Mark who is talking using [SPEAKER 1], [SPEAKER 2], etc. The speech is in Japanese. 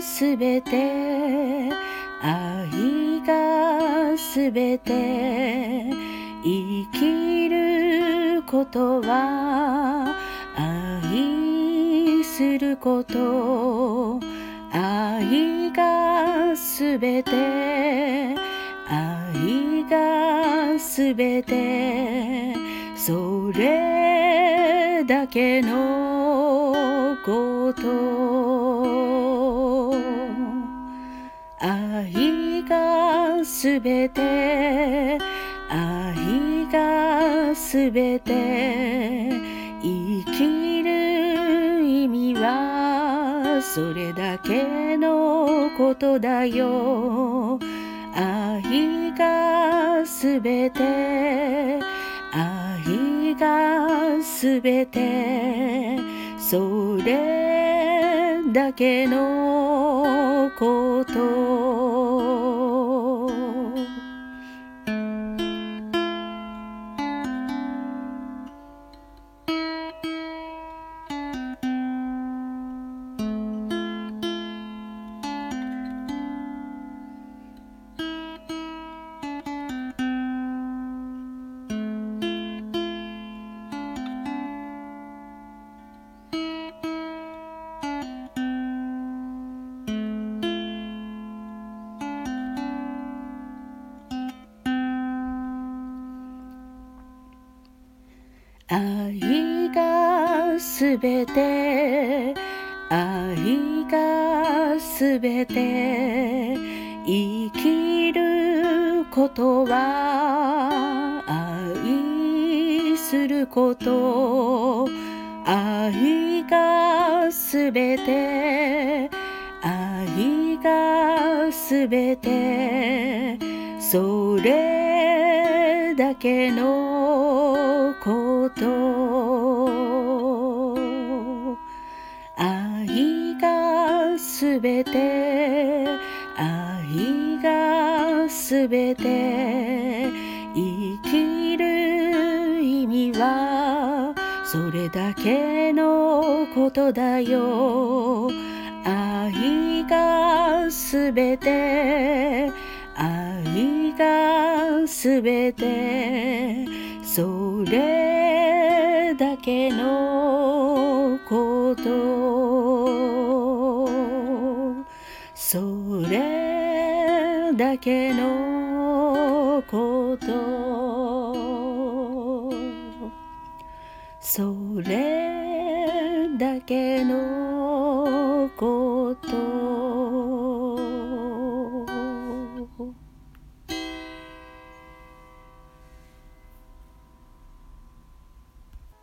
[SPEAKER 1] 愛がすべて愛がすべて生きることは愛すること愛がすべて愛がすべてそれだけのこと。愛がすべて愛がすべて生きる意味はそれだけのことだよ。愛がすべて愛がすべてそれだけのこと。愛がすべて愛がすべて生きることは愛すること愛がすべて愛がすべてそれだけのこと。愛がすべて愛がすべて生きる意味はそれだけのことだよ。愛がすべて愛がすべてそれだけのこと。それだけのこと。それだけのこと。